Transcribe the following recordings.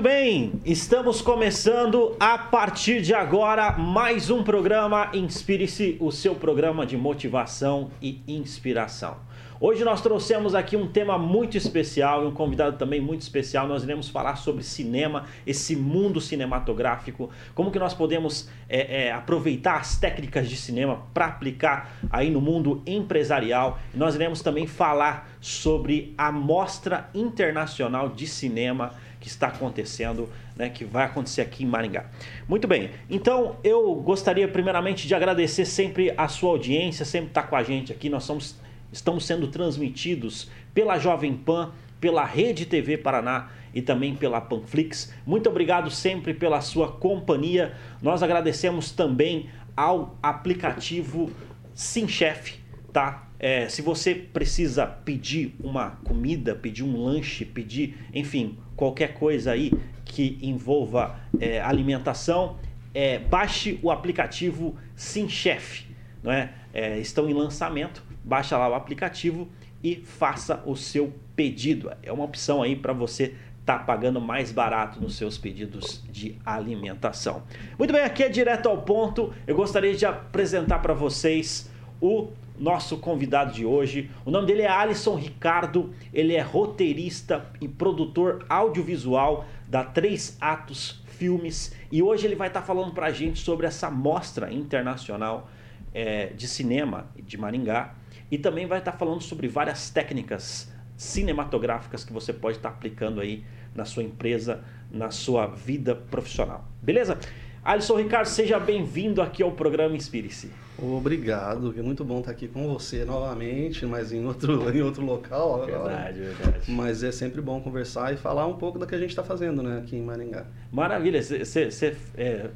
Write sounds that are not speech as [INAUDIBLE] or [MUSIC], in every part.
Muito bem, estamos começando a partir de agora mais um programa Inspire-se, o seu programa de motivação e inspiração. Hoje nós trouxemos aqui um tema muito especial e um convidado também muito especial. Nós iremos falar sobre cinema, esse mundo cinematográfico, como que nós podemos é, é, aproveitar as técnicas de cinema para aplicar aí no mundo empresarial. Nós iremos também falar sobre a Mostra Internacional de Cinema que está acontecendo, né, que vai acontecer aqui em Maringá. Muito bem, então eu gostaria primeiramente de agradecer sempre a sua audiência, sempre estar com a gente aqui. Nós somos, estamos sendo transmitidos pela Jovem Pan, pela Rede TV Paraná e também pela Panflix. Muito obrigado sempre pela sua companhia. Nós agradecemos também ao aplicativo SimChef, tá? É, se você precisa pedir uma comida, pedir um lanche, pedir, enfim, qualquer coisa aí que envolva é, alimentação, é, baixe o aplicativo SimChef. Não é? é? estão em lançamento, baixa lá o aplicativo e faça o seu pedido. É uma opção aí para você estar tá pagando mais barato nos seus pedidos de alimentação. Muito bem, aqui é direto ao ponto. Eu gostaria de apresentar para vocês o nosso convidado de hoje. O nome dele é Alisson Ricardo, ele é roteirista e produtor audiovisual da Três Atos Filmes e hoje ele vai estar falando para a gente sobre essa mostra internacional é, de cinema de Maringá e também vai estar falando sobre várias técnicas cinematográficas que você pode estar aplicando aí na sua empresa, na sua vida profissional. Beleza? Alisson Ricardo, seja bem-vindo aqui ao programa Inspire-se. Obrigado, é muito bom estar aqui com você novamente, mas em outro, [LAUGHS] em outro local agora. Verdade, verdade. Mas é sempre bom conversar e falar um pouco do que a gente está fazendo né, aqui em Maringá. Maravilha, você é,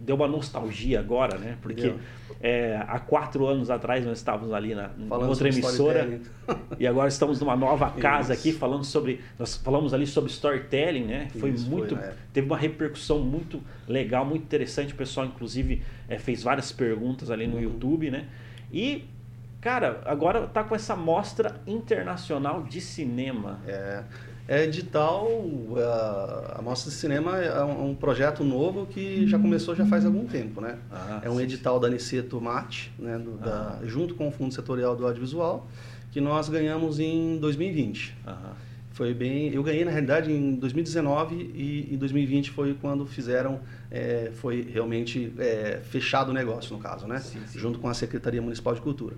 deu uma nostalgia agora, né? Porque. É, há quatro anos atrás nós estávamos ali na falando outra emissora e agora estamos numa nova [LAUGHS] casa Isso. aqui falando sobre nós falamos ali sobre storytelling, né? Foi Isso, muito foi, né? teve uma repercussão muito legal, muito interessante. O pessoal inclusive é, fez várias perguntas ali no uhum. YouTube, né? E cara, agora tá com essa mostra internacional de cinema. É é edital, a, Mostra de Cinema é um, projeto novo que já começou já faz algum tempo, né? Ah, é um edital da Aniceto Mate, né, do, da, junto com o Fundo Setorial do Audiovisual, que nós ganhamos em 2020. Foi bem, eu ganhei na realidade em 2019 e em 2020 foi quando fizeram, é, foi realmente é, fechado o negócio no caso, né? Sim, sim. Junto com a Secretaria Municipal de Cultura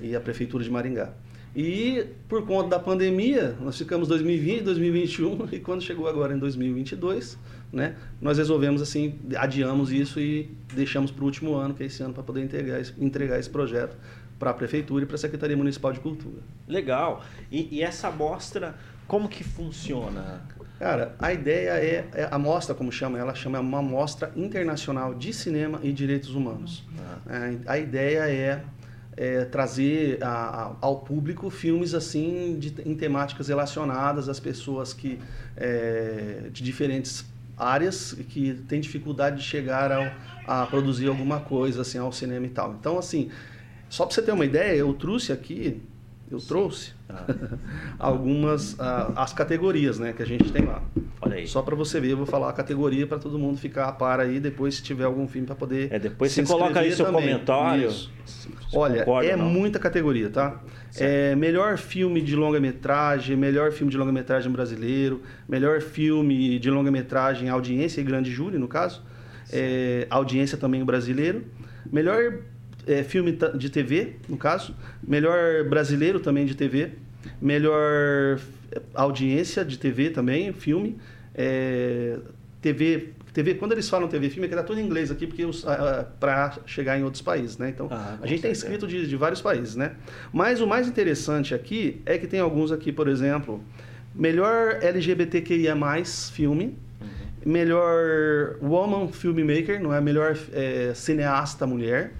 e a Prefeitura de Maringá. E por conta da pandemia, nós ficamos 2020, 2021 [LAUGHS] e quando chegou agora em 2022, né, nós resolvemos assim, adiamos isso e deixamos para o último ano, que é esse ano, para poder entregar, entregar esse projeto para a Prefeitura e para a Secretaria Municipal de Cultura. Legal. E, e essa mostra, como que funciona? Cara, a ideia é, é, a mostra, como chama, ela chama uma mostra internacional de cinema e direitos humanos. Ah. É, a ideia é é, trazer a, a, ao público filmes assim de, em temáticas relacionadas às pessoas que é, de diferentes áreas que têm dificuldade de chegar ao, a produzir alguma coisa assim ao cinema e tal. Então assim, só para você ter uma ideia, eu trouxe aqui eu trouxe [LAUGHS] ah. algumas uh, as categorias né, que a gente tem lá. Olha aí. Só para você ver, eu vou falar a categoria para todo mundo ficar a par aí depois se tiver algum filme para poder. É, depois você coloca aí seu também. comentário. Isso. Olha, é muita categoria, tá? É, melhor filme de longa-metragem, melhor filme de longa-metragem brasileiro, melhor filme de longa-metragem audiência e grande júri, no caso. É, audiência também brasileiro. Melhor é, filme de TV, no caso, melhor brasileiro também de TV, melhor audiência de TV também, filme, é, TV, TV, quando eles falam TV filme, é que tá tudo em inglês aqui, porque para chegar em outros países, né? Então, ah, a gente tem inscrito de, de vários países, né? Mas o mais interessante aqui é que tem alguns aqui, por exemplo, melhor LGBTQIA+, filme, uhum. melhor Woman Filmmaker, não é? Melhor é, cineasta mulher,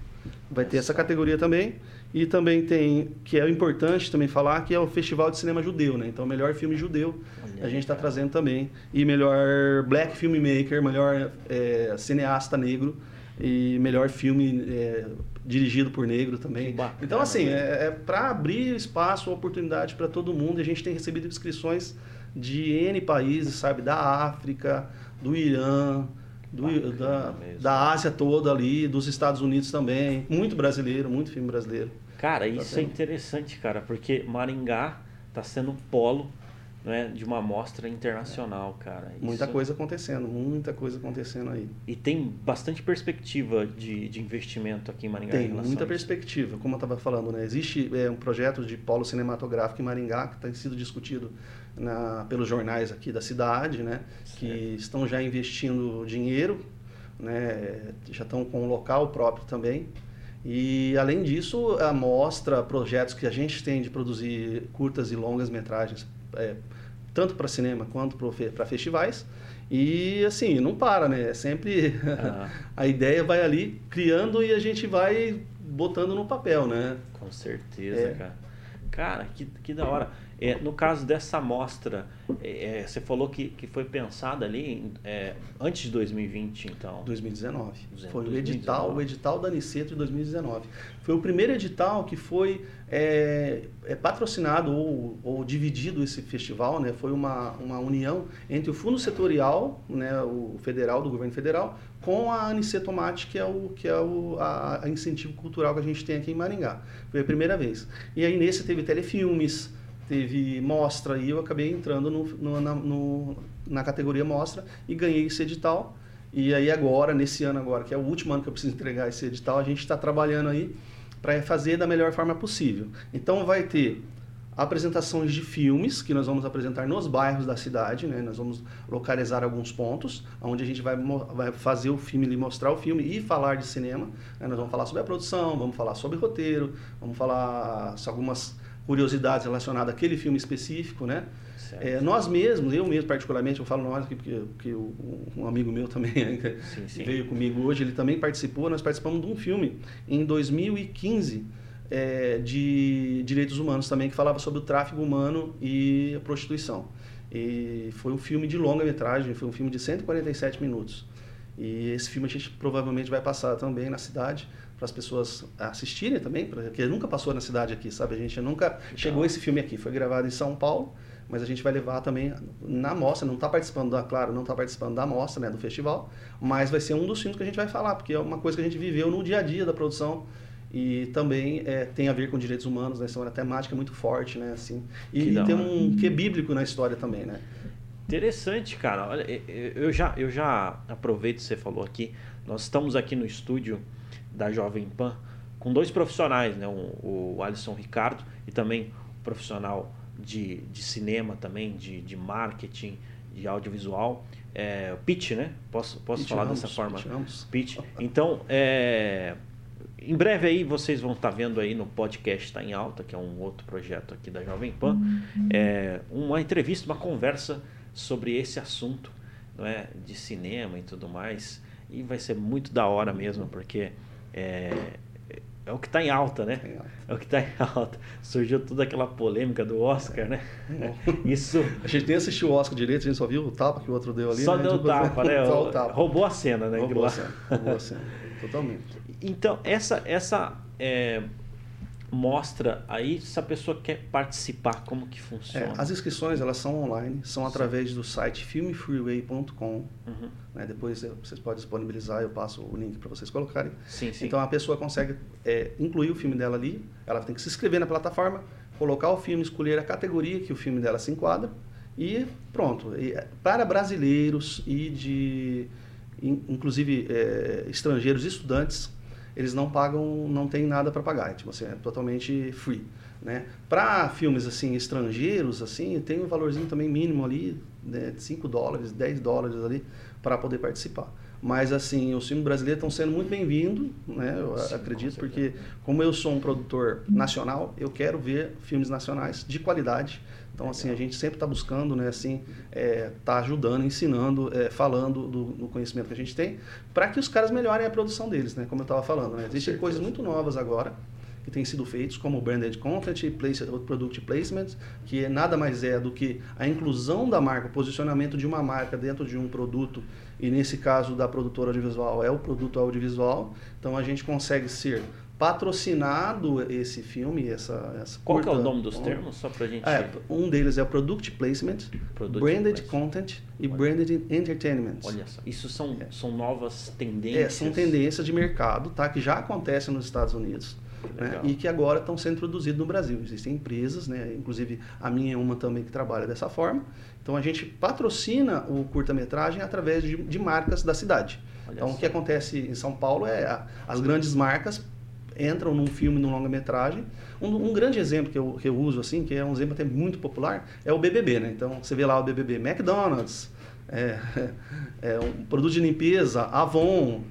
vai ter essa categoria também. E também tem, que é importante também falar, que é o Festival de Cinema Judeu, né? Então, melhor filme judeu Olha, a gente está trazendo também. E melhor Black Filmmaker, melhor é, cineasta negro e melhor filme é, dirigido por negro também. Bacana, então, assim, né? é, é para abrir espaço, oportunidade para todo mundo. A gente tem recebido inscrições de N países, sabe? Da África, do Irã, do, da, da Ásia toda ali, dos Estados Unidos também. Muito brasileiro, muito filme brasileiro. Cara, tá isso é interessante, cara, porque Maringá está sendo polo né, de uma amostra internacional, cara. Isso... Muita coisa acontecendo, muita coisa acontecendo aí. E tem bastante perspectiva de, de investimento aqui em Maringá? Tem, em muita perspectiva. Como eu estava falando, né? existe é, um projeto de polo cinematográfico em Maringá que tem sido discutido na, pelos jornais aqui da cidade, né? que estão já investindo dinheiro, né? já estão com um local próprio também. E, além disso, mostra projetos que a gente tem de produzir curtas e longas metragens é, tanto para cinema quanto para festivais. E assim, não para, né? É sempre ah. [LAUGHS] a ideia vai ali criando e a gente vai botando no papel, né? Com certeza, é. cara. Cara, que, que da hora. É, no caso dessa amostra, é, é, você falou que, que foi pensada ali é, antes de 2020, então? 2019. foi o edital, o edital da Aniceto de 2019. Foi o primeiro edital que foi é, é, patrocinado ou, ou, dividido esse festival, né? Foi uma, uma união entre o Fundo Setorial, né, o federal, do governo federal, com a Aniceto Mate, que é o que é o a, a incentivo cultural que a gente tem aqui em Maringá. Foi a primeira vez. E aí nesse teve telefilmes, teve mostra e eu acabei entrando no, no, na, no, na categoria mostra e ganhei esse edital. E aí agora, nesse ano agora, que é o último ano que eu preciso entregar esse edital, a gente está trabalhando aí para fazer da melhor forma possível. Então vai ter apresentações de filmes que nós vamos apresentar nos bairros da cidade, né? Nós vamos localizar alguns pontos onde a gente vai, vai fazer o filme, mostrar o filme e falar de cinema. Né? Nós vamos falar sobre a produção, vamos falar sobre roteiro, vamos falar sobre algumas curiosidades relacionadas àquele filme específico, né? É, nós mesmos, eu mesmo particularmente, eu falo nós porque, porque um amigo meu também [LAUGHS] sim, sim. veio comigo hoje, ele também participou, nós participamos de um filme em 2015 é, de direitos humanos também, que falava sobre o tráfico humano e a prostituição. E foi um filme de longa metragem, foi um filme de 147 minutos. E esse filme a gente provavelmente vai passar também na cidade para as pessoas assistirem também, porque nunca passou na cidade aqui, sabe? A gente nunca Legal. chegou esse filme aqui. Foi gravado em São Paulo, mas a gente vai levar também na mostra. Não está participando da, claro, não está participando da mostra, né, do festival, mas vai ser um dos filmes que a gente vai falar, porque é uma coisa que a gente viveu no dia a dia da produção e também é, tem a ver com direitos humanos, né? Então, é uma temática muito forte, né? Assim, e, e tem um que bíblico na história também, né? Interessante, cara. Olha, eu já, eu já aproveito que você falou aqui. Nós estamos aqui no estúdio da Jovem Pan com dois profissionais, né? o, o Alisson Ricardo e também um profissional de, de cinema também, de, de marketing, de audiovisual. É, pitch, né? Posso, posso pitch falar dessa forma? Pitch, pitch. Então, é, em breve aí vocês vão estar tá vendo aí no podcast Está em Alta, que é um outro projeto aqui da Jovem Pan, uhum. é, uma entrevista, uma conversa sobre esse assunto não é, de cinema e tudo mais. E vai ser muito da hora mesmo, porque é, é o que está em alta, né? É o que está em alta. [LAUGHS] Surgiu toda aquela polêmica do Oscar, né? [LAUGHS] Isso. A gente nem assistiu o Oscar direito, a gente só viu o tapa que o outro deu ali. Só né? deu o tapa, né? [LAUGHS] Só o tapa. Roubou a cena, né? Roubou a cena. Roubou a cena. Totalmente. Então, essa, essa é, mostra aí se a pessoa quer participar, como que funciona. É, as inscrições elas são online, são Sim. através do site filmefreeway.com. Uhum. Né, depois vocês podem disponibilizar, eu passo o link para vocês colocarem. Sim, sim. Então a pessoa consegue é, incluir o filme dela ali, ela tem que se inscrever na plataforma, colocar o filme, escolher a categoria que o filme dela se enquadra e pronto. E, é, para brasileiros e de inclusive é, estrangeiros estudantes eles não pagam, não tem nada para pagar, tipo assim, é totalmente free, né? Para filmes assim estrangeiros assim, tem um valorzinho também mínimo ali, né, 5 dólares, 10 dólares ali para poder participar. Mas assim, os filmes brasileiros estão sendo muito bem-vindos, né? Eu Sim, acredito, porque como eu sou um produtor nacional, eu quero ver filmes nacionais de qualidade então, assim, a gente sempre está buscando, né, assim, é, tá ajudando, ensinando, é, falando do, do, conhecimento que a gente tem, para que os caras melhorem a produção deles, né, como eu estava falando. Né? Existem coisas muito novas agora que têm sido feitos, como o Branded Content, place, Product Placement, que nada mais é do que a inclusão da marca, o posicionamento de uma marca dentro de um produto, e nesse caso da produtora audiovisual é o produto audiovisual. Então, a gente consegue ser patrocinado esse filme, essa, essa Qual curta, é o nome dos termos, só pra gente... É, um deles é o Product Placement, product Branded placement. Content e Olha. Branded Entertainment. Olha só, isso são, é. são novas tendências? É, são tendências de mercado, tá? Que já acontecem nos Estados Unidos. Né? E que agora estão sendo produzidos no Brasil. Existem empresas, né? inclusive a minha é uma também que trabalha dessa forma. Então a gente patrocina o curta-metragem através de, de, marcas da cidade. Olha então só. o que acontece em São Paulo é a, as grandes marcas entram num filme, num longa-metragem. Um, um, grande exemplo que eu, que eu uso, assim, que é um exemplo até muito popular, é o BBB, né? Então, você vê lá o BBB McDonald's, [LAUGHS] é, é um produto de limpeza, Avon,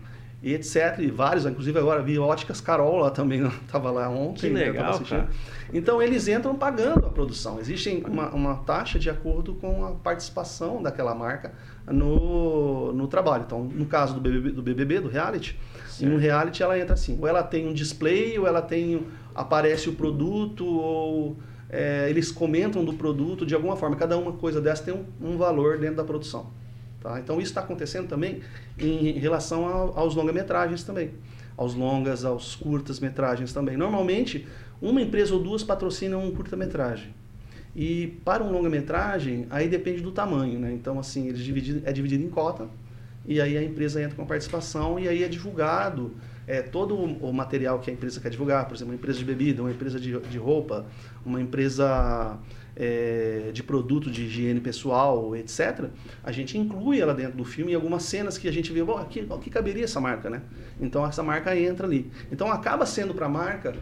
e etc. E vários, inclusive agora vi Óticas Carol lá também, [LAUGHS] estava lá ontem. Que né, legal, cara. Então eles entram pagando a produção. Existe uma, uma taxa de acordo com a participação daquela marca no, no trabalho. Então, no caso do BBB, do, BBB, do reality, certo. no reality ela entra assim, ou ela tem um display, ou ela tem aparece o produto, ou é, eles comentam do produto de alguma forma. Cada uma coisa dessa tem um, um valor dentro da produção. Tá? Então isso está acontecendo também em relação aos longa-metragens também. Aos longas, aos curtas-metragens também. Normalmente, uma empresa ou duas patrocinam um curta-metragem. E para um longa-metragem, aí depende do tamanho, né? Então, assim, ele é dividido, é dividido em cota, e aí a empresa entra com a participação, e aí é divulgado é, todo o material que a empresa quer divulgar, por exemplo, uma empresa de bebida, uma empresa de, de roupa, uma empresa é, de produto de higiene pessoal, etc., a gente inclui ela dentro do filme em algumas cenas que a gente vê, aqui, que caberia essa marca, né? Então essa marca entra ali. Então acaba sendo para a marca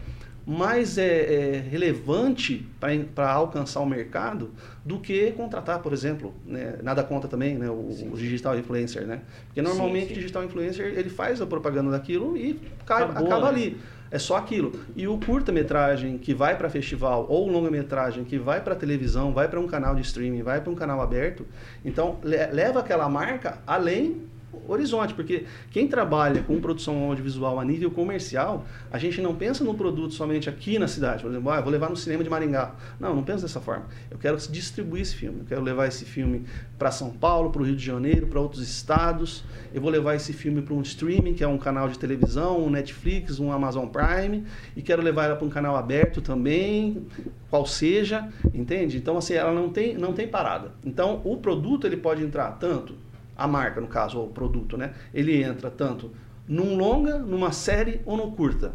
mais é, é relevante para alcançar o mercado do que contratar, por exemplo, né? nada contra também né? o, o, digital influencer, né? Porque normalmente o digital influencer ele faz a propaganda daquilo e cai, Acabou, acaba né? ali. É só aquilo. E o curta-metragem que vai para festival ou longa-metragem que vai para televisão, vai para um canal de streaming, vai para um canal aberto, então leva aquela marca além horizonte, porque quem trabalha com produção audiovisual a nível comercial, a gente não pensa no produto somente aqui na cidade, por exemplo, ah, vou levar no cinema de Maringá. Não, não penso dessa forma. Eu quero distribuir esse filme, eu quero levar esse filme para São Paulo, para o Rio de Janeiro, para outros estados. Eu vou levar esse filme para um streaming, que é um canal de televisão, um Netflix, um Amazon Prime, e quero levar ela para um canal aberto também, qual seja, entende? Então assim, ela não tem não tem parada. Então, o produto ele pode entrar tanto a marca, no caso, ou o produto, né? Ele entra tanto num longa, numa série ou no curta.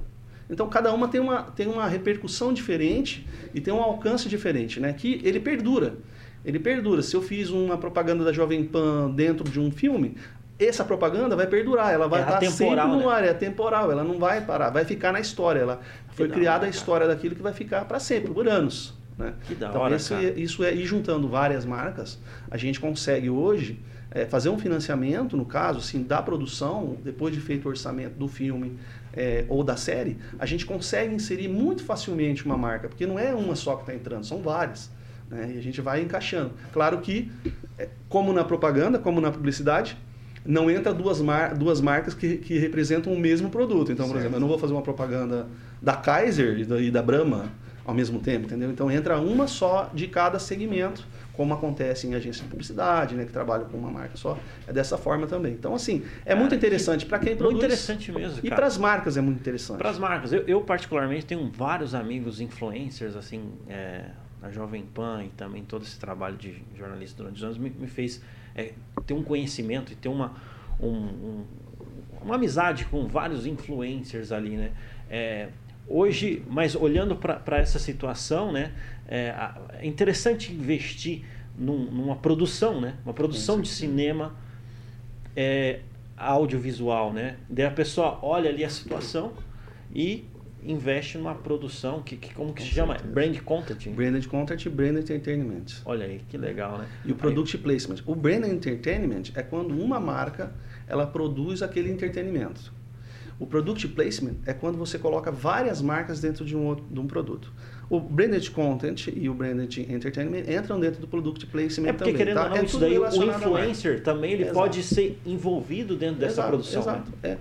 Então cada uma tem uma, tem uma repercussão diferente e tem um alcance diferente, né? Que ele perdura. Ele perdura. Se eu fiz uma propaganda da Jovem Pan dentro de um filme, essa propaganda vai perdurar, ela vai é estar sempre no né? ar, é temporal, ela não vai parar, vai ficar na história. Ela foi criada a história daquilo que vai ficar para sempre, por anos. Né? Que da então, hora, esse, isso é ir juntando várias marcas, a gente consegue hoje é, fazer um financiamento, no caso, assim, da produção, depois de feito o orçamento do filme é, ou da série, a gente consegue inserir muito facilmente uma marca, porque não é uma só que está entrando, são várias. Né? E a gente vai encaixando. Claro que, é, como na propaganda, como na publicidade, não entra duas, mar duas marcas que, que representam o mesmo produto. Então, por certo. exemplo, eu não vou fazer uma propaganda da Kaiser e da, e da Brahma ao mesmo tempo, entendeu? Então entra uma só de cada segmento como acontece em agência de publicidade, né, que trabalham com uma marca só. É dessa forma também. Então, assim, é muito interessante para quem produz. Muito interessante mesmo. E para as marcas é muito interessante. Para as marcas. Eu, eu, particularmente, tenho vários amigos influencers, assim, é, na Jovem Pan e também todo esse trabalho de jornalista durante os anos me, me fez é, ter um conhecimento e ter uma, um, um, uma amizade com vários influencers ali, né? É, hoje, mas olhando para essa situação, né? é, é interessante investir num, numa produção, né? Uma produção de cinema é, audiovisual, né? Daí a pessoa olha ali a situação e investe numa produção que, que como que Com se certeza. chama? Brand content. Branded content e brand entertainment. Olha aí, que legal, né? E o product aí... placement. O brand entertainment é quando uma marca ela produz aquele entretenimento. O product placement é quando você coloca várias marcas dentro de um, outro, de um produto. O branded content e o branded entertainment entram dentro do product placement é porque, também. Querendo tá? ou não, é isso daí, o influencer também ele exato. pode ser envolvido dentro dessa exato, produção. Exato, né? é.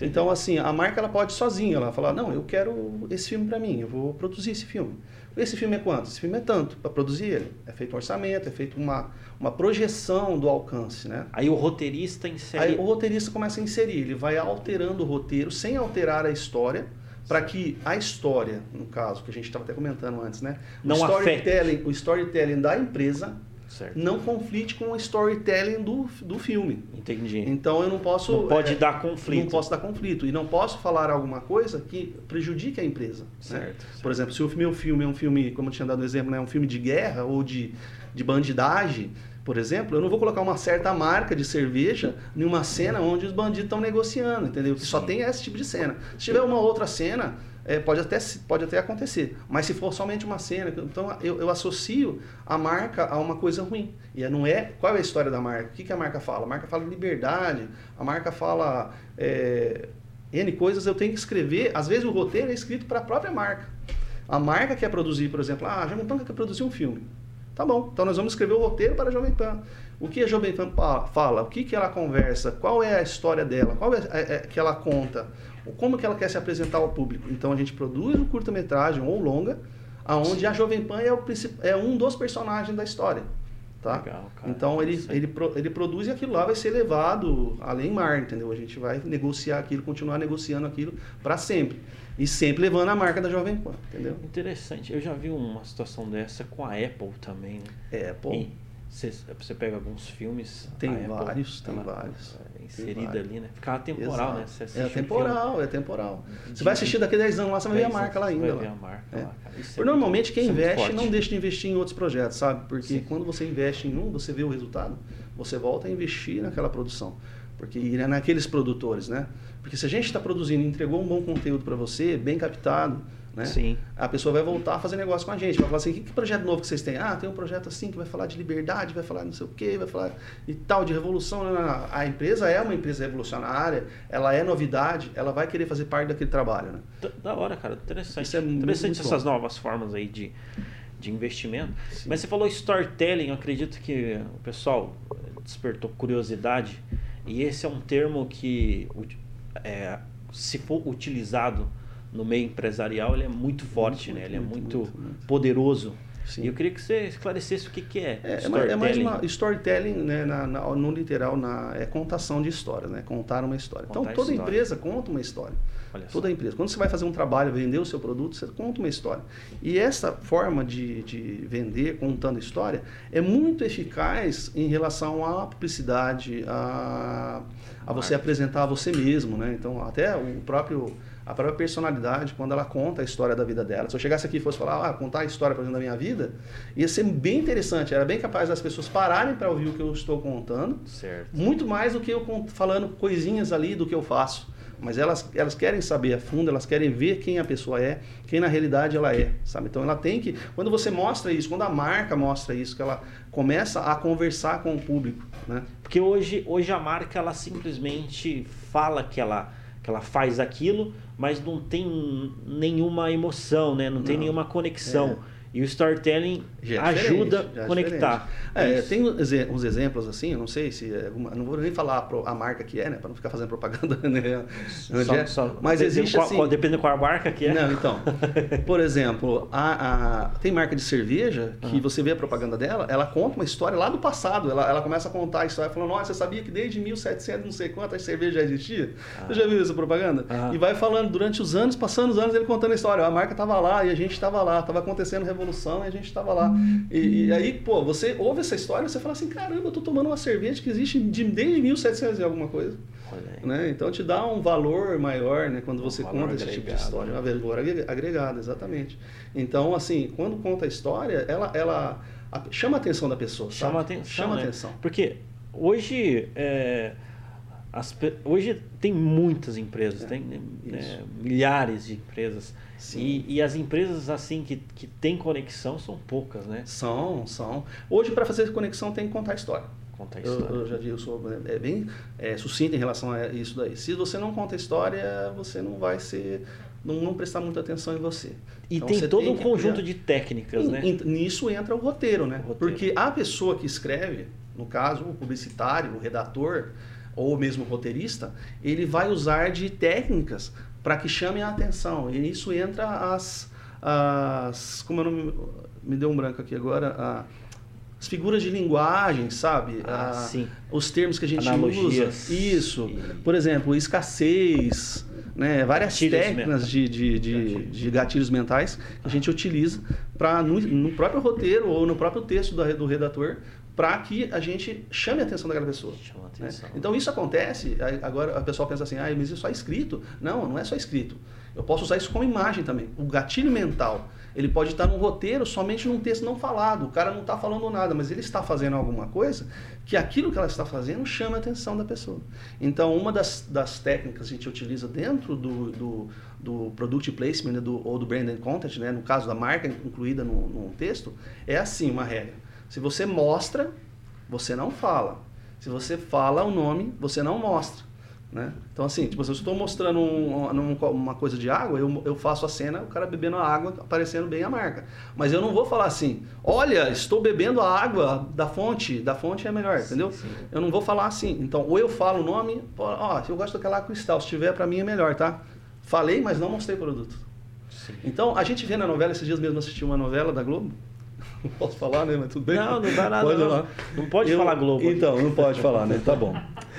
Então, assim, a marca ela pode sozinha, ela falar, não, eu quero esse filme para mim, eu vou produzir esse filme. Esse filme é quanto? Esse filme é tanto. Para produzir ele, é feito um orçamento, é feito uma, uma projeção do alcance, né? Aí o roteirista insere... Aí o roteirista começa a inserir, ele vai alterando o roteiro sem alterar a história, para que a história, no caso, que a gente estava até comentando antes, né? O não storytelling, o storytelling da empresa certo. não conflite com o storytelling do, do filme. Entendi. Então eu não posso. Não pode é, dar conflito. Não posso dar conflito. E não posso falar alguma coisa que prejudique a empresa. Certo. Né? certo. Por exemplo, se o meu filme é um filme, como eu tinha dado o exemplo, né, um filme de guerra ou de, de bandidagem por exemplo, eu não vou colocar uma certa marca de cerveja em uma cena onde os bandidos estão negociando, entendeu? Que só tem esse tipo de cena. Se tiver uma outra cena, é, pode, até, pode até acontecer. Mas se for somente uma cena, então eu, eu associo a marca a uma coisa ruim. E não é. Qual é a história da marca? O que, que a marca fala? A marca fala liberdade, a marca fala. É, N coisas eu tenho que escrever. Às vezes o roteiro é escrito para a própria marca. A marca quer produzir, por exemplo, ah, a Jovem Pan quer produzir um filme. Tá bom, então nós vamos escrever o roteiro para a Jovem Pan. O que a Jovem Pan fala? O que, que ela conversa? Qual é a história dela? Qual é, é, é que ela conta? Como que ela quer se apresentar ao público? Então a gente produz um curta-metragem ou longa, aonde a Jovem Pan é, o, é um dos personagens da história. Tá? Legal, então ele, ele, ele produz e aquilo lá vai ser levado além mar, entendeu? A gente vai negociar aquilo, continuar negociando aquilo para sempre. E sempre levando a marca da Jovem Pan, entendeu? Interessante. Eu já vi uma situação dessa com a Apple também, né? Apple. você, pega alguns filmes. Tem vários, tem vários. É inserida ali, né? Ficava temporal, Exato. né? é temporal, é temporal. Você vai assistir daqui a 10 anos lá, você vai ver a marca lá ainda. Vai ver a marca é. lá, cara. É normalmente quem investe não deixa de investir em outros projetos, sabe? Porque Sim. quando você investe em um, você vê o resultado, você volta a investir naquela produção. Porque é naqueles produtores, né? Porque se a gente está produzindo e entregou um bom conteúdo para você, bem captado, né? Sim. A pessoa vai voltar a fazer negócio com a gente. Vai falar assim, que, que projeto novo que vocês têm? Ah, tem um projeto assim que vai falar de liberdade, vai falar não sei o quê, vai falar e tal, de revolução. Não, não, não. A empresa é uma empresa revolucionária, ela é novidade, ela vai querer fazer parte daquele trabalho, né? Da hora, cara. Interessante. Isso é Interessante muito, essas novas formas aí de, de investimento. Sim. Mas você falou storytelling, eu acredito que o pessoal despertou curiosidade. E esse é um termo que é, se for utilizado no meio empresarial, ele é muito forte, muito, né? Ele é muito, muito, muito poderoso. Sim. E eu queria que você esclarecesse o que, que é. É, é mais uma storytelling, né, na, na, no literal, na, é contação de história, né? Contar uma história. Contar então toda história. empresa conta uma história. Olha toda empresa. Quando você vai fazer um trabalho, vender o seu produto, você conta uma história. E essa forma de, de vender contando história é muito eficaz em relação à publicidade, a, a você apresentar você mesmo, né? Então até o próprio a própria personalidade, quando ela conta a história da vida dela. Se eu chegasse aqui e fosse falar, ah, contar a história, por exemplo, da minha vida, ia ser bem interessante. Era bem capaz das pessoas pararem para ouvir o que eu estou contando. Certo. Muito mais do que eu falando coisinhas ali do que eu faço. Mas elas, elas querem saber a fundo, elas querem ver quem a pessoa é, quem na realidade ela é, sabe? Então ela tem que, quando você mostra isso, quando a marca mostra isso, que ela começa a conversar com o público, né? Porque hoje, hoje a marca ela simplesmente fala que ela que ela faz aquilo, mas não tem nenhuma emoção, né? Não, não. tem nenhuma conexão. É. E o storytelling é ajuda a é conectar. É, tem uns exemplos assim, eu não sei se. É não vou nem falar a marca que é, né? Para não ficar fazendo propaganda, [LAUGHS] né? Só, é. só, Mas existe qual, assim. Depende qual marca que é. Não, então. [LAUGHS] por exemplo, a, a, tem marca de cerveja que uhum. você vê a propaganda dela, ela conta uma história lá do passado. Ela, ela começa a contar a história falando: Nossa, você sabia que desde 1700 não sei quantas cervejas já existia? Ah. Você já viu essa propaganda? Ah. E vai falando durante os anos, passando os anos, ele contando a história. A marca estava lá e a gente estava lá, estava acontecendo revolução revolução e a gente estava lá. E, e, aí, pô, você ouve essa história e você fala assim, caramba, eu tô tomando uma cerveja que existe de, desde 1700 e alguma coisa. Né? Então te dá um valor maior né, quando você um conta esse tipo de história. Né? Um valor agregado, exatamente. Então, assim, quando conta a história, ela, ela chama a atenção da pessoa. Chama sabe? atenção. Chama né? atenção. Porque hoje. É as, hoje tem muitas empresas, é, tem né, milhares de empresas. E, e, as empresas assim que, que têm conexão são poucas, né? São, são. Hoje, para fazer conexão, tem que contar a história. Contar a história. Eu, eu já digo, eu sou é, bem é, sucinto em relação a isso daí. Se você não conta a história, você não vai ser. Não, não prestar muita atenção em você. E então, tem todo tem um conjunto criar... de técnicas, né? Nisso entra o roteiro, né? O roteiro. Porque a pessoa que escreve, no caso, o publicitário, o redator, ou mesmo roteirista, ele vai usar de técnicas para que chamem a atenção. E nisso entra as, as como eu não me, me deu um branco aqui agora, a, as figuras de linguagem, sabe? Ah, a, sim. Os termos que a gente Analogias. usa. Isso. E... Por exemplo, escassez, né, várias gatilhos técnicas de, de, de, gatilhos. de, gatilhos mentais que a gente utiliza para no, no, próprio roteiro ou no próprio texto do, do redator para que a gente chame a atenção daquela pessoa. Né? Então isso acontece, agora o pessoal pensa assim, ah, mas isso é só escrito. Não, não é só escrito. Eu posso usar isso como imagem também. O gatilho mental, ele pode estar num roteiro somente num texto não falado. O cara não está falando nada, mas ele está fazendo alguma coisa que aquilo que ela está fazendo chama a atenção da pessoa. Então, uma das, das técnicas que a gente utiliza dentro do, do, do product placement né, do, ou do branded content, né, no caso da marca incluída no, no texto, é assim uma regra. Se você mostra, você não fala. Se você fala o nome, você não mostra. Né? Então, assim, tipo, se eu estou mostrando um, um, uma coisa de água, eu, eu faço a cena, o cara bebendo a água, aparecendo bem a marca. Mas eu não vou falar assim, olha, estou bebendo a água da fonte, da fonte é melhor, sim, entendeu? Sim. Eu não vou falar assim. Então, ou eu falo o nome, ó, eu gosto daquela água cristal, se tiver para mim é melhor, tá? Falei, mas não mostrei o produto. Sim. Então, a gente vê na novela, esses dias mesmo assisti uma novela da Globo, não [LAUGHS] posso falar, né? Mas tudo bem. Não, não dá nada. Pode não. Não pode eu, falar Globo. Então, não pode falar, né? Tá bom.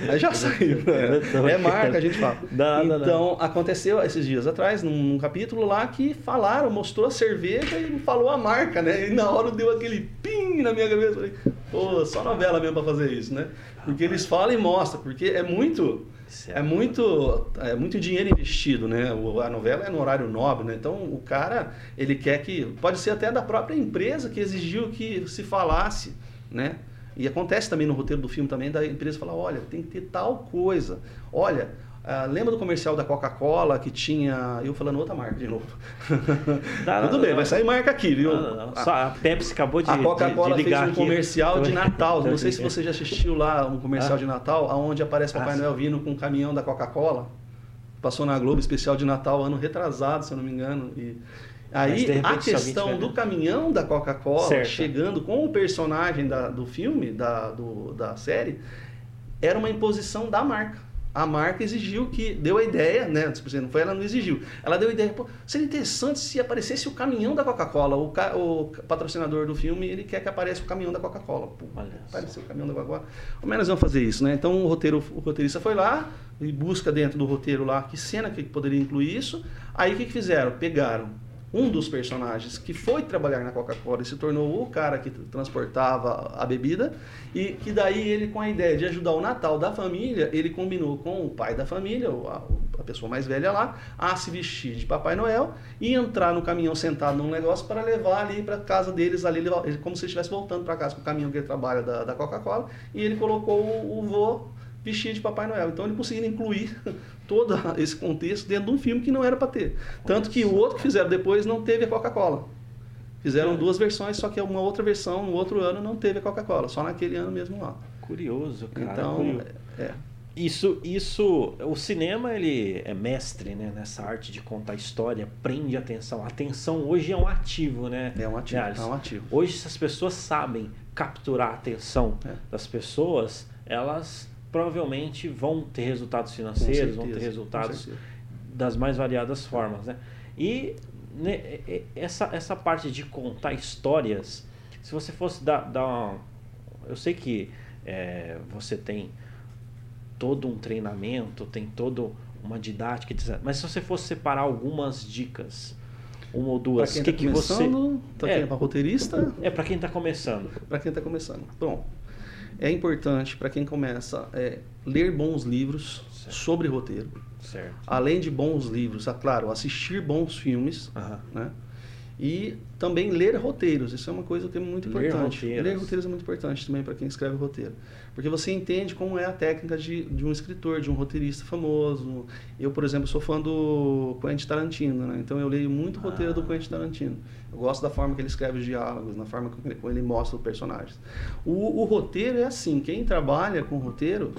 Aí já [LAUGHS] saiu. Né? É marca, a gente fala. Dá, então, aconteceu esses dias atrás, num, num, capítulo lá, que falaram, mostrou a cerveja e falou a marca, né? E na hora deu aquele ping na minha cabeça. Falei, pô, só novela mesmo pra fazer isso, né? Porque eles falam e mostram, porque é muito é muito, é muito dinheiro investido, né? A novela é no horário nobre, né? Então o cara, ele quer que. Pode ser até da própria empresa que exigiu que se falasse, né? E acontece também no roteiro do filme também da empresa falar, olha, tem que ter tal coisa. Olha, ah, lembra do comercial da Coca-Cola que tinha. Eu falando outra marca de novo. Não, [LAUGHS] Tudo bem, vai sair marca aqui, viu? Só a Pepsi acabou de. A Coca-Cola fez um aqui. comercial de Natal. Não sei se você já assistiu lá um comercial ah. de Natal, onde aparece Papai ah, Noel vindo com um caminhão da Coca-Cola. Passou na Globo, especial de Natal, ano retrasado, se eu não me engano. E aí repente, a questão do caminhão da Coca-Cola chegando com o personagem da, do filme, da, do, da série, era uma imposição da marca a marca exigiu que, deu a ideia, né? Tipo assim, não foi ela não exigiu. Ela deu a ideia, pô, seria interessante se aparecesse o caminhão da Coca-Cola. O, o, patrocinador do filme, ele quer que apareça o caminhão da Coca-Cola. Apareceu o caminhão da Coca-Cola. Ao menos vão fazer isso, né? Então o roteiro, o roteirista foi lá e busca dentro do roteiro lá que cena que poderia incluir isso. Aí o que, que fizeram? Pegaram um dos personagens que foi trabalhar na Coca-Cola e se tornou o cara que transportava a bebida e que daí ele com a ideia de ajudar o Natal da família, ele combinou com o pai da família, a, pessoa mais velha lá, a se vestir de Papai Noel e entrar no caminhão sentado num negócio para levar ali para casa deles ali, como se estivesse voltando para casa com o caminhão que ele trabalha da, da Coca-Cola e ele colocou o, o vô vestir de Papai Noel. Então ele conseguiu incluir [LAUGHS] todo esse contexto dentro de um filme que não era para ter. Tanto que o outro que fizeram depois não teve a Coca-Cola. Fizeram é. duas versões, só que uma outra versão no outro ano não teve a Coca-Cola, só naquele ano mesmo lá. Curioso, cara. Então, curioso. é. Isso, isso, o cinema ele é mestre, né, nessa arte de contar história, prende atenção. A atenção hoje é um ativo, né? É um ativo. É um ativo. Hoje, se as pessoas sabem capturar a atenção é. das pessoas, elas provavelmente vão ter resultados financeiros, certeza, vão ter resultados das mais variadas formas, né? E né, essa, essa parte de contar histórias, se você fosse dar, dar uma, eu sei que é, você tem todo um treinamento, tem todo uma didática, mas se você fosse separar algumas dicas, uma ou duas, o que, tá que você tá é, para roteirista? É para quem está começando. Para quem está começando. Bom, é importante para quem começa é, ler bons livros certo. sobre roteiro. Certo. Além de bons livros, é claro, assistir bons filmes, uhum. né? E também ler roteiros, isso é uma coisa que é muito ler importante. Roteiros. Ler roteiros é muito importante também para quem escreve roteiro. Porque você entende como é a técnica de, de um escritor, de um roteirista famoso. Eu, por exemplo, sou fã do Quentin Tarantino, né? então eu leio muito roteiro ah. do Quentin Tarantino. Eu gosto da forma que ele escreve os diálogos, na forma como ele, ele mostra os personagens. O, o roteiro é assim, quem trabalha com roteiro,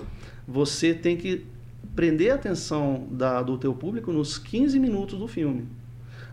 você tem que prender a atenção da, do teu público nos 15 minutos do filme.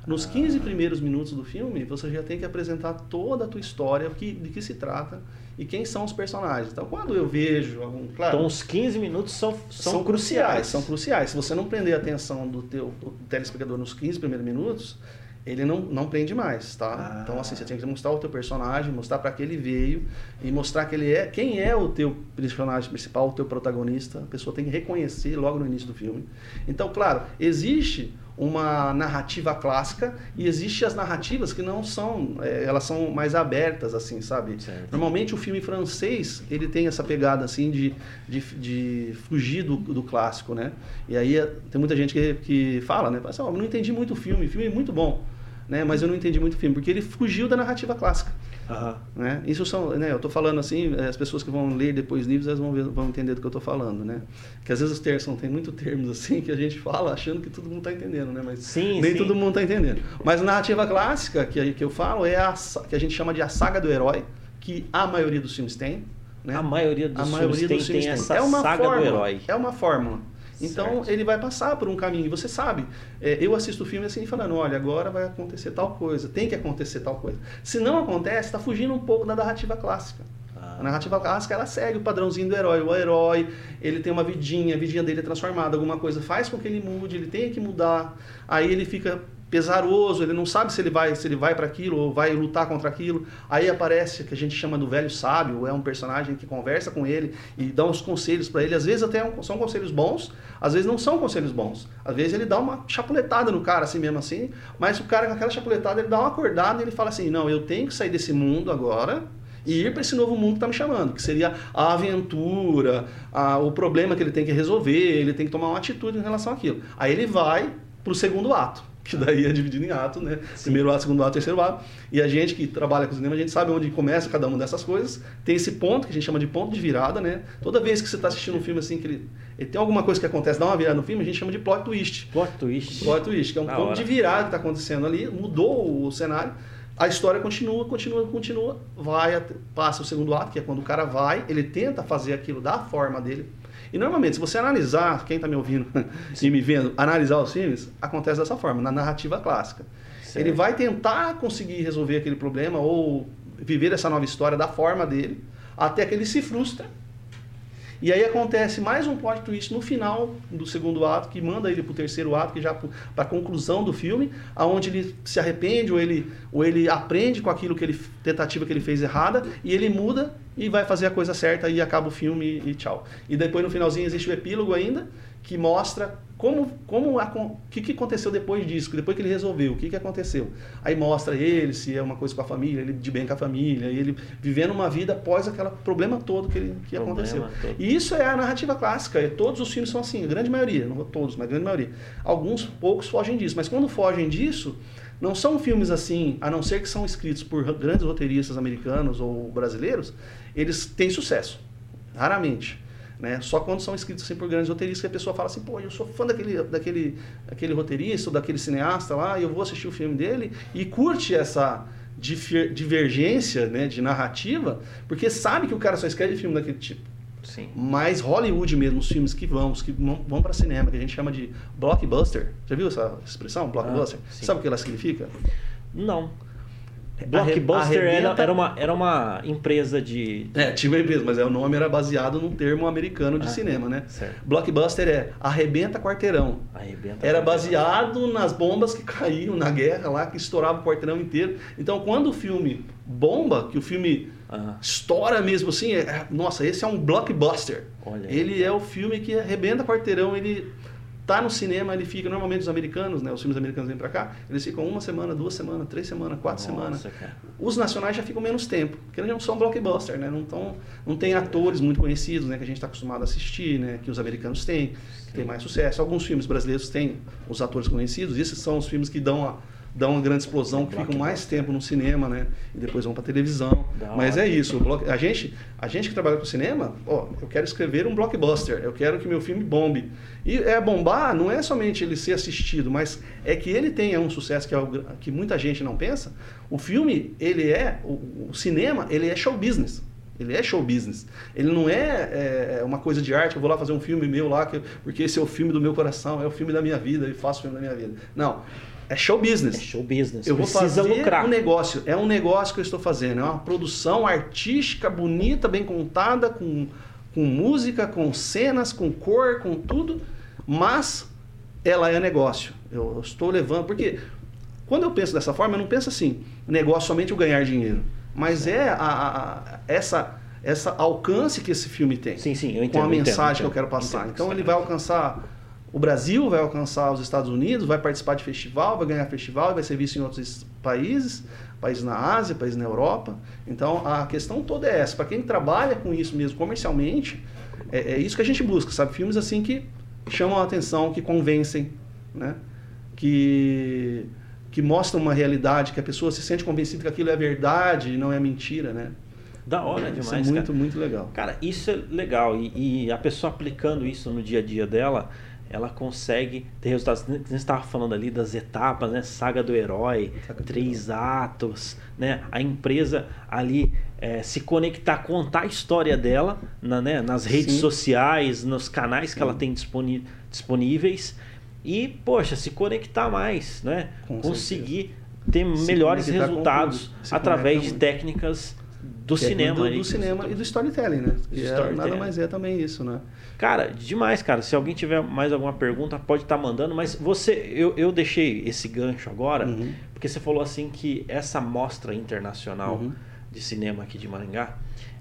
Nos 15 primeiros minutos do filme, você já tem que apresentar toda a tua história, que, de que se trata e quem são os personagens. Então, quando eu vejo algum, claro, então os 15 minutos são, são, são cruciais, são cruciais. Se você não prender a atenção do teu do telespectador nos 15 primeiros minutos, ele não, não prende mais, tá? Ah. Então, assim, você tem que mostrar o teu personagem, mostrar para que ele veio e mostrar que ele é quem é o teu personagem principal, o teu protagonista. A pessoa tem que reconhecer logo no início do filme. Então, claro, existe uma narrativa clássica e existe as narrativas que não são, é, elas são mais abertas, assim, sabe? Certo. Normalmente o filme francês, ele tem essa pegada, assim, de, de, de fugir do, do clássico, né? E aí tem muita gente que, que fala, né? Assim, oh, não entendi muito o filme, o filme é muito bom né? Mas eu não entendi muito o filme, porque ele fugiu da narrativa clássica. Uhum. Né? Isso são, né? Eu estou falando assim, as pessoas que vão ler depois livros, elas vão, ver, vão entender do que eu estou falando, né? Que às vezes os termos tem muito termos assim que a gente fala achando que todo mundo está entendendo, né? Mas sim, nem sim. todo mundo está entendendo. Mas a narrativa clássica que, que eu falo é a que a gente chama de a saga do herói, que a maioria dos filmes tem. Né? A maioria dos a filmes, maioria tem, dos filmes tem, tem essa é uma saga fórmula, do herói. É uma fórmula. Então certo. ele vai passar por um caminho. Você sabe, é, eu assisto o filme assim falando, olha, agora vai acontecer tal coisa, tem que acontecer tal coisa. Se não acontece, está fugindo um pouco da narrativa clássica. Ah. A narrativa clássica ela segue o padrãozinho do herói. O herói ele tem uma vidinha, a vidinha dele é transformada, alguma coisa faz com que ele mude, ele tem que mudar. Aí ele fica pesaroso, ele não sabe se ele vai se ele vai para aquilo ou vai lutar contra aquilo. Aí aparece que a gente chama do velho sábio, é um personagem que conversa com ele e dá uns conselhos para ele. Às vezes até são conselhos bons, às vezes não são conselhos bons. Às vezes ele dá uma chapuletada no cara assim mesmo assim, mas o cara com aquela chapuletada ele dá uma acordada e ele fala assim: "Não, eu tenho que sair desse mundo agora." e ir para esse novo mundo que está me chamando, que seria a aventura, a, o problema que ele tem que resolver, ele tem que tomar uma atitude em relação àquilo. Aí ele vai para o segundo ato que daí é dividido em ato, né? Sim. Primeiro ato, segundo ato, terceiro ato. E a gente que trabalha com cinema, a gente sabe onde começa cada uma dessas coisas. Tem esse ponto que a gente chama de ponto de virada, né? Toda vez que você está assistindo um filme assim, que ele, ele, tem alguma coisa que acontece, dá uma virada no filme, a gente chama de plot twist. Plot twist. Plot twist, que é um Na ponto hora. de virada que está acontecendo ali, mudou o cenário. A história continua, continua, continua, vai, passa o segundo ato, que é quando o cara vai, ele tenta fazer aquilo da forma dele, e normalmente, se você analisar, quem está me ouvindo [LAUGHS] e me vendo, analisar os filmes, acontece dessa forma, na narrativa clássica. Certo. Ele vai tentar conseguir resolver aquele problema ou viver essa nova história da forma dele, até que ele se frustra e aí acontece mais um plot twist no final do segundo ato, que manda ele para o terceiro ato, que já para a conclusão do filme, aonde ele se arrepende ou ele, ou ele aprende com aquilo que ele tentativa que ele fez errada e ele muda e vai fazer a coisa certa e acaba o filme e tchau. E depois no finalzinho existe o epílogo ainda, que mostra como, como o que, que aconteceu depois disso, depois que ele resolveu, o que, que aconteceu. Aí mostra ele, se é uma coisa com a família, ele de bem com a família, ele vivendo uma vida após aquele problema todo que, ele, que aconteceu. Todo. E isso é a narrativa clássica, e todos os filmes são assim, a grande maioria, não todos, mas a grande maioria. Alguns poucos fogem disso, mas quando fogem disso, não são filmes assim, a não ser que são escritos por grandes roteiristas americanos ou brasileiros, eles têm sucesso, raramente. Né? Só quando são escritos assim por grandes roteiristas que a pessoa fala assim, pô, eu sou fã daquele, daquele, daquele roteirista ou daquele cineasta lá, eu vou assistir o filme dele e curte essa divergência né, de narrativa, porque sabe que o cara só escreve filme daquele tipo. Sim. Mas Hollywood mesmo, os filmes que vão, os que vão, vão para cinema, que a gente chama de blockbuster. Já viu essa expressão, blockbuster? Ah, sabe o que ela significa? Não. Blockbuster era, era, uma, era uma empresa de. É, tinha uma empresa, mas é, o nome era baseado num termo americano de ah, cinema, né? Certo. Blockbuster é arrebenta quarteirão. Arrebenta era quarteirão. baseado nas bombas que [LAUGHS] caíam na guerra lá, que estourava o quarteirão inteiro. Então, quando o filme bomba, que o filme ah. estoura mesmo assim, é, é, nossa, esse é um blockbuster. Olha ele aí. é o filme que arrebenta quarteirão, ele tá no cinema, ele fica, normalmente os americanos, né, os filmes americanos vêm para cá, eles ficam uma semana, duas semanas, três semanas, quatro Nossa, semanas. Cara. Os nacionais já ficam menos tempo, porque eles não são blockbuster, né, não, tão, não tem atores muito conhecidos, né, que a gente está acostumado a assistir, né, que os americanos têm, que tem mais sucesso. Alguns filmes brasileiros têm os atores conhecidos, esses são os filmes que dão a dá uma grande explosão, que ficam mais tempo no cinema, né? E depois vão para televisão. Mas é isso, a gente, a gente que trabalha com cinema, ó, eu quero escrever um blockbuster, eu quero que meu filme bombe. E é bombar, não é somente ele ser assistido, mas é que ele tenha um sucesso que, é o, que muita gente não pensa. O filme, ele é, o, o cinema, ele é show business. Ele é show business. Ele não é, é, uma coisa de arte, eu vou lá fazer um filme meu lá, que, porque esse é o filme do meu coração, é o filme da minha vida, eu faço o filme da minha vida. Não. É show business. É show business. Eu Precisa vou fazer lucrar. um negócio. É um negócio que eu estou fazendo. É uma produção artística, bonita, bem contada, com, com música, com cenas, com cor, com tudo. Mas ela é negócio. Eu estou levando. Porque Quando eu penso dessa forma, eu não penso assim, negócio somente o ganhar dinheiro. Mas é a, a, a, essa, essa alcance que esse filme tem. Sim, sim, eu entendo. Com a mensagem entendo, que eu quero passar. então ele vai alcançar o Brasil, vai alcançar os Estados Unidos, vai participar de festival, vai ganhar festival, vai ser visto em outros países, países na Ásia, países na Europa. Então a questão toda é essa. Para quem trabalha com isso mesmo comercialmente, é, é, isso que a gente busca, sabe? Filmes assim que chamam a atenção, que convencem, né? Que que mostram uma realidade, que a pessoa se sente convencida que aquilo é verdade e não é mentira, né? Da hora demais, isso é muito, cara. muito legal. Cara, isso é legal. E, e, a pessoa aplicando isso no dia a dia dela, ela consegue ter resultados. Você estava falando ali das etapas, né? Saga do herói, Saga três do atos, né? A empresa ali é, se conectar, contar a história dela na, né? nas redes Sim. sociais, nos canais que Sim. ela tem disponíveis e, poxa, se conectar mais, né? Com Conseguir certeza. ter se melhores resultados através de técnicas do cinema. Do, do cinema e do storytelling, né? Que é, storytelling. nada mais é também isso, né? Cara, demais, cara. Se alguém tiver mais alguma pergunta, pode estar tá mandando. Mas você, eu, eu deixei esse gancho agora, uhum. porque você falou assim que essa mostra internacional uhum. de cinema aqui de Maringá,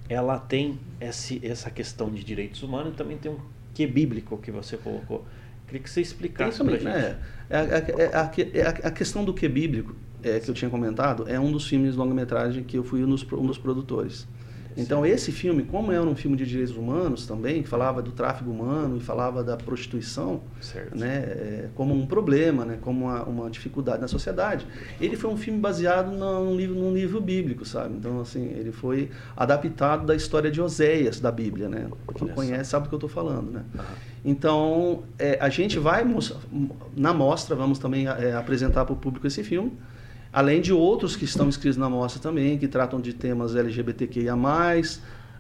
ela tem esse, essa questão de direitos humanos e também tem um que bíblico que você colocou. Queria que você explicasse para a gente. Né? É, é, a, é, a, questão do que bíblico, é, que eu tinha comentado, é um dos filmes de longa-metragem que eu fui um dos, um dos produtores. Então, esse filme, como era um filme de direitos humanos também, que falava do tráfico humano e falava da prostituição, né, é, como um problema, né, como uma, uma, dificuldade na sociedade, ele foi um filme baseado num livro, num livro bíblico, sabe? Então, assim, ele foi adaptado da história de Oséias da Bíblia, né? Quem conhece sabe do que eu estou falando, né? Uhum. Então, é, a gente vai, na mostra, vamos também é, apresentar para o público esse filme, além de outros que estão inscritos na mostra também, que tratam de temas LGBTQIA+,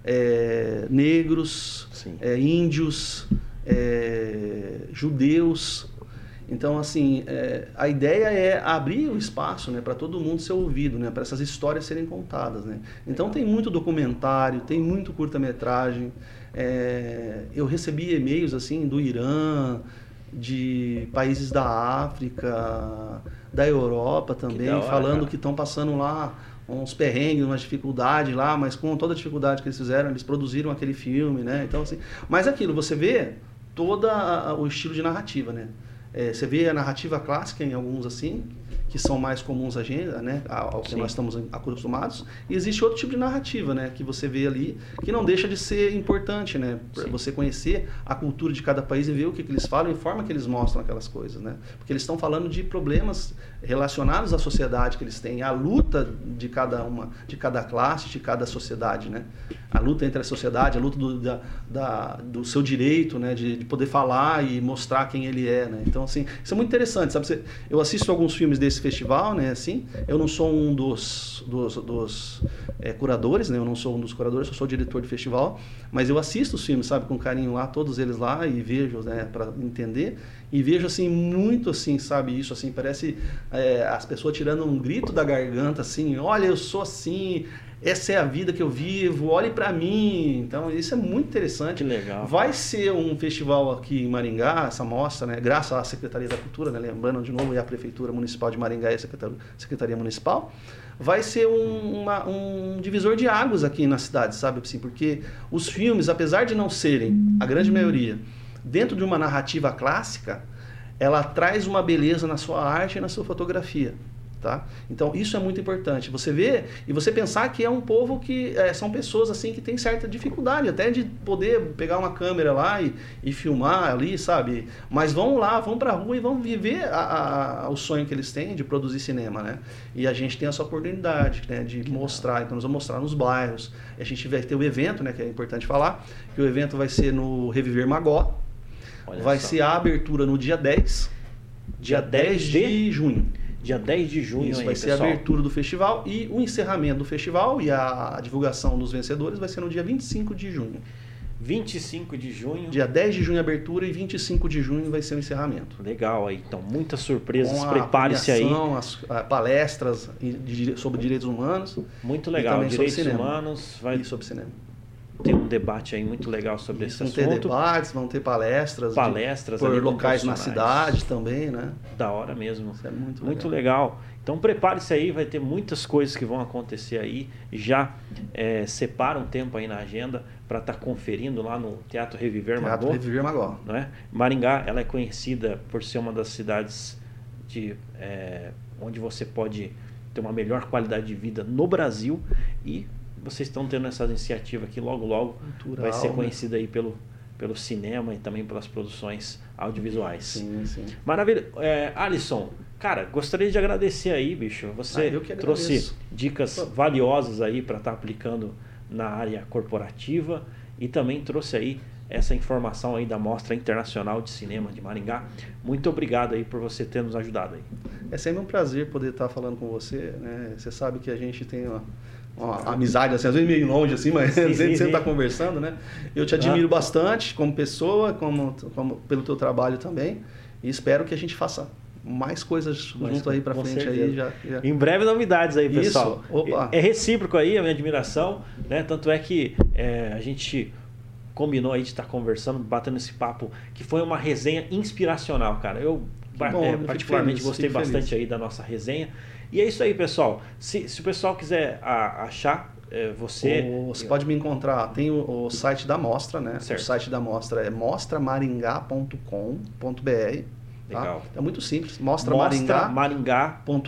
é, negros, é, índios, é, judeus. Então, assim, é, a ideia é abrir o espaço né, para todo mundo ser ouvido, né, para essas histórias serem contadas. Né? Então, tem muito documentário, tem muito curta-metragem. É, eu recebi e-mails assim do Irã, de países da África, da Europa também, que hora, falando cara. que estão passando lá uns perrengues, umas dificuldades lá, mas com toda a dificuldade que eles fizeram, eles produziram aquele filme, né? Então, assim, mas aquilo, você vê todo o estilo de narrativa, né? É, você vê a narrativa clássica em alguns assim, que são mais comuns a gente, né, ao que Sim. nós estamos acostumados, e existe outro tipo de narrativa, né, que você vê ali, que não deixa de ser importante, né, para você conhecer a cultura de cada país e ver o que, que eles falam e a forma que eles mostram aquelas coisas, né, porque eles estão falando de problemas relacionados à sociedade que eles têm, a luta de cada uma, de cada classe, de cada sociedade, né, a luta entre a sociedade, a luta do, da, da, do seu direito, né, de, de, poder falar e mostrar quem ele é, né, então assim, isso é muito interessante, sabe, eu assisto alguns filmes desse festival, né? Assim, eu não sou um dos, dos, dos é, curadores, né? Eu não sou um dos curadores, eu sou diretor de festival, mas eu assisto os filmes, sabe, com carinho lá, todos eles lá e vejo, né? Para entender e vejo assim muito assim, sabe isso assim parece é, as pessoas tirando um grito da garganta assim, olha eu sou assim essa é a vida que eu vivo, olhe para mim. Então, isso é muito interessante. Que legal. Vai ser um festival aqui em Maringá, essa mostra, né? graças à Secretaria da Cultura, né? lembrando de novo, e a Prefeitura Municipal de Maringá e a Secretaria, Secretaria Municipal, vai ser um, uma, um divisor de águas aqui na cidade, sabe? Assim, porque os filmes, apesar de não serem, a grande maioria, dentro de uma narrativa clássica, ela traz uma beleza na sua arte e na sua fotografia. Tá? Então isso é muito importante. Você vê e você pensar que é um povo que é, são pessoas assim que tem certa dificuldade até de poder pegar uma câmera lá e, e filmar ali, sabe? Mas vão lá, vão para a rua e vão viver a, a, o sonho que eles têm de produzir cinema, né? E a gente tem essa oportunidade né, de mostrar. Então nós vamos mostrar nos bairros. A gente vai ter o evento, né? Que é importante falar que o evento vai ser no Reviver Magó. Olha vai só. ser a abertura no dia 10, dia 10 de, de junho. Dia 10 de junho. Isso aí, vai ser pessoal. a abertura do festival e o encerramento do festival e a divulgação dos vencedores vai ser no dia 25 de junho. 25 de junho. Dia 10 de junho abertura e 25 de junho vai ser o encerramento. Legal aí, então muitas surpresas, prepare-se aí. As palestras sobre direitos humanos. Muito legal, direitos humanos. Vai... E sobre cinema tem um debate aí muito legal sobre Isso, esse vão assunto. Vão ter debates, vão ter palestras. Palestras de, por locais na cidade também, né? Da hora mesmo. Isso é muito legal. Muito legal. Então prepare-se aí, vai ter muitas coisas que vão acontecer aí. Já é, separa um tempo aí na agenda para estar tá conferindo lá no Teatro Reviver Teatro Magó. Reviver Magó. Não é? Maringá, ela é conhecida por ser uma das cidades de, é, onde você pode ter uma melhor qualidade de vida no Brasil e vocês estão tendo essa iniciativa aqui logo logo Cultural, vai ser né? conhecida aí pelo pelo cinema e também pelas produções audiovisuais. Sim, sim. Maravilha. É, Alisson, cara, gostaria de agradecer aí, bicho. Você ah, trouxe dicas Pô. valiosas aí para estar tá aplicando na área corporativa e também trouxe aí essa informação aí da Mostra Internacional de Cinema de Maringá. Muito obrigado aí por você ter nos ajudado aí. É sempre um prazer poder estar falando com você, né? Você sabe que a gente tem uma, uma amizade, assim, às vezes meio longe, assim, mas [LAUGHS] sim, sempre está conversando, né? Eu te admiro ah. bastante como pessoa, como, como pelo teu trabalho também, e espero que a gente faça mais coisas Mas, junto aí para frente aí já, já, Em breve novidades aí, pessoal. Isso. Opa. É recíproco aí a minha admiração, né? Tanto é que é, a gente combinou aí de estar conversando, batendo esse papo, que foi uma resenha inspiracional, cara. Eu bom, é, particularmente feliz, gostei bastante feliz. aí da nossa resenha. E é isso aí, pessoal. Se, se o pessoal quiser a, achar é, você. O, você pode me encontrar. Tem o, o site da Mostra, né? Certo. O site da Mostra é mostramaringá.com.br. Tá? Legal. É muito simples. Mostra, Mostra maringá.com.br.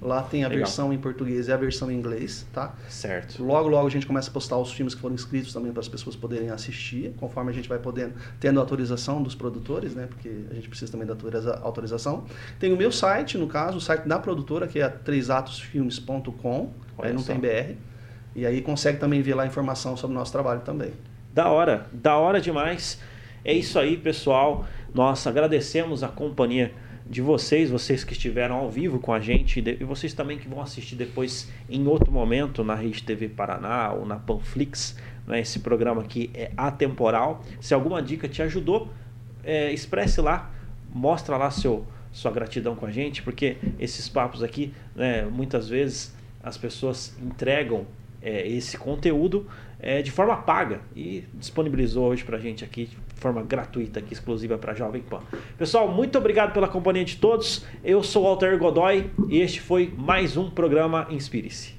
Lá tem a Legal. versão em português e a versão em inglês, tá? Certo. Logo, logo a gente começa a postar os filmes que foram inscritos também para as pessoas poderem assistir, conforme a gente vai podendo, tendo autorização dos produtores, né? Porque a gente precisa também da autorização. Tem o meu site, no caso, o site da produtora, que é trêsatosfilmes.com. Aí não só. tem BR. E aí consegue também ver lá informação sobre o nosso trabalho também. Da hora, da hora demais. É isso aí, pessoal. Nós agradecemos a companhia de vocês, vocês que estiveram ao vivo com a gente e vocês também que vão assistir depois em outro momento na Rede TV Paraná ou na Panflix. Né? Esse programa aqui é atemporal. Se alguma dica te ajudou, é, expresse lá, mostra lá seu, sua gratidão com a gente, porque esses papos aqui, né, muitas vezes as pessoas entregam é, esse conteúdo é, de forma paga e disponibilizou hoje para a gente aqui forma gratuita, aqui, exclusiva para Jovem Pan. Pessoal, muito obrigado pela companhia de todos. Eu sou o Walter Godoy e este foi mais um programa Inspire-se.